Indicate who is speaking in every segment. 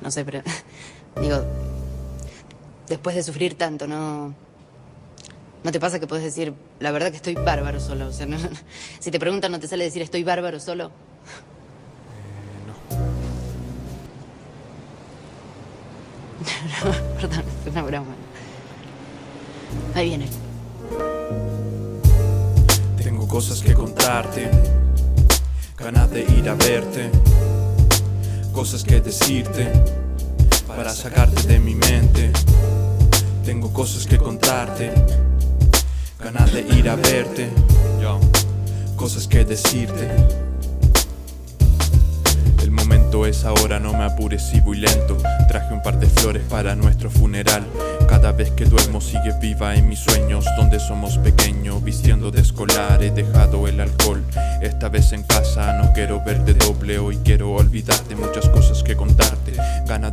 Speaker 1: no sé, pero digo, después de sufrir tanto, ¿no? ¿No te pasa que puedes decir, la verdad que estoy bárbaro solo? O sea, no- si te preguntan, ¿no te sale decir estoy bárbaro solo? no. Perdón, es una broma. Ahí viene.
Speaker 2: Tengo cosas que contarte, ganas de ir a verte, cosas que decirte para sacarte de mi mente. Tengo cosas que contarte, ganas de ir a verte, cosas que decirte. El momento es ahora, no me apures si voy lento. Traje un par de flores para nuestro funeral. Cada vez que duermo sigue viva en mis sueños, donde somos pequeños, vistiendo de escolar. He dejado el alcohol, esta vez en casa. No quiero verte doble, hoy quiero olvidarte muchas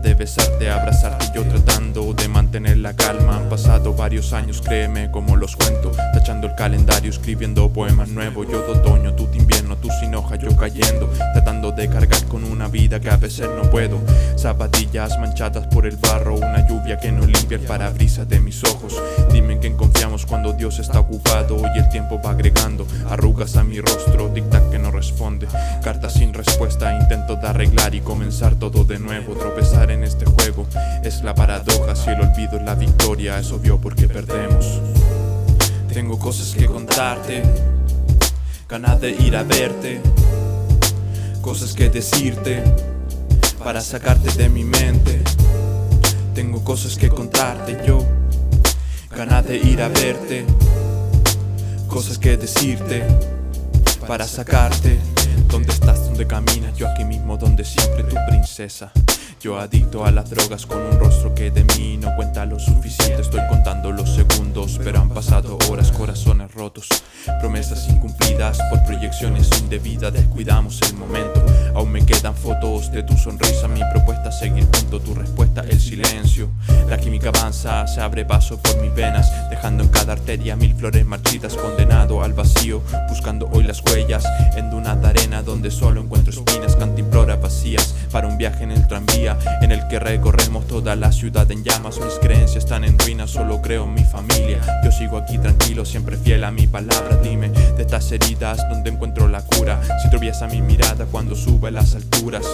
Speaker 2: de besarte, abrazarte, yo tratando de mantener la calma. Han pasado varios años, créeme como los cuento. Tachando el calendario, escribiendo poemas nuevos. Yo de otoño, tú de invierno, tú sin hoja, yo cayendo. Tratando de cargar con una vida que a veces no puedo. Zapatillas manchadas por el barro, una lluvia que no limpia el parabrisas de mis ojos. Dime en quién confiamos cuando Dios está ocupado y el tiempo va agregando arrugas a mi rostro, tic-tac que no responde. Cartas sin respuesta, de arreglar y comenzar todo de nuevo. Tropezar en este juego es la paradoja, si el olvido es la victoria, es obvio porque perdemos. Tengo cosas que contarte, ganas de ir a verte, cosas que decirte para sacarte de mi mente. Tengo cosas que contarte yo, ganas de ir a verte, cosas que decirte para sacarte. ¿Dónde estás? ¿Dónde caminas? Yo aquí mismo, donde siempre tu princesa. Yo adicto a las drogas con un rostro que de mí no cuenta lo suficiente. Estoy contando los segundos, pero han pasado horas, corazones rotos, promesas incumplidas por proyecciones indebidas. Descuidamos el momento. De tu sonrisa. Mi propuesta es seguir junto, tu respuesta el silencio. La química avanza, se abre paso por mis venas, dejando en cada arteria mil flores marchitas. Condenado al vacío, buscando hoy las huellas en de arena donde solo encuentro espinas, cantimploras vacías para un viaje en el tranvía en el que recorremos toda la ciudad en llamas. Mis creencias están en ruinas, solo creo en mi familia. Yo sigo aquí tranquilo, siempre fiel a mi palabra. Dime de estas heridas donde encuentro la cura. Si tropieza mi mirada cuando sube las alturas.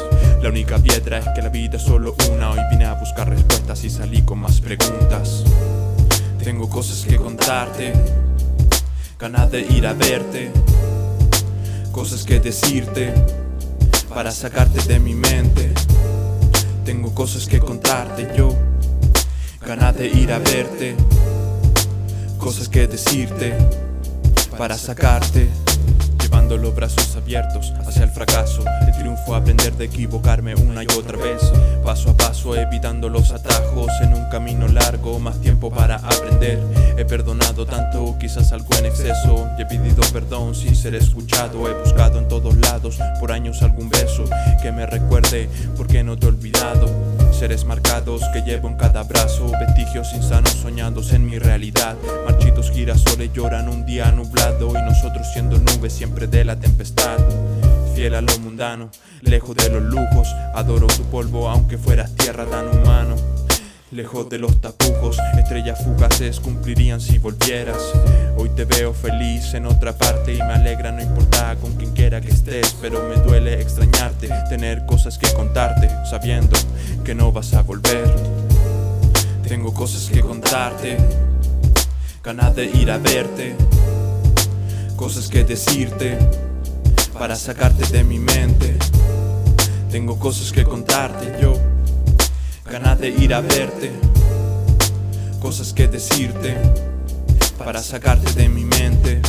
Speaker 2: La única piedra es que la vida es solo una. Hoy vine a buscar respuestas y salí con más preguntas. Tengo cosas que contarte, ganas de ir a verte, cosas que decirte para sacarte de mi mente. Tengo cosas que contarte yo, ganas de ir a verte, cosas que decirte para sacarte. Llevando los brazos abiertos hacia el fracaso, triunfo aprender de equivocarme una y otra vez, paso a paso evitando los atajos en un camino largo, más tiempo para aprender. He perdonado tanto, quizás algo en exceso, y he pedido perdón sin ser escuchado, he buscado en todos lados por años algún beso que me recuerde porque no te he olvidado. Seres marcados que llevo en cada brazo, vestigios insanos soñados en mi realidad. Marchitos girasoles lloran un día nublado y nosotros siendo nubes siempre de la tempestad. Fiel lo mundano, lejos de los lujos, adoro tu polvo aunque fueras tierra tan humano. Lejos de los tapujos, estrellas fugaces cumplirían si volvieras. Hoy te veo feliz en otra parte y me alegra, no importa con quien quiera que estés, pero me duele extrañarte, tener cosas que contarte, sabiendo que no vas a volver. Tengo cosas que contarte, ganas de ir a verte, cosas que decirte para sacarte de mi mente. Tengo cosas que contarte yo ganas de ir a verte, cosas que decirte para sacarte de mi mente.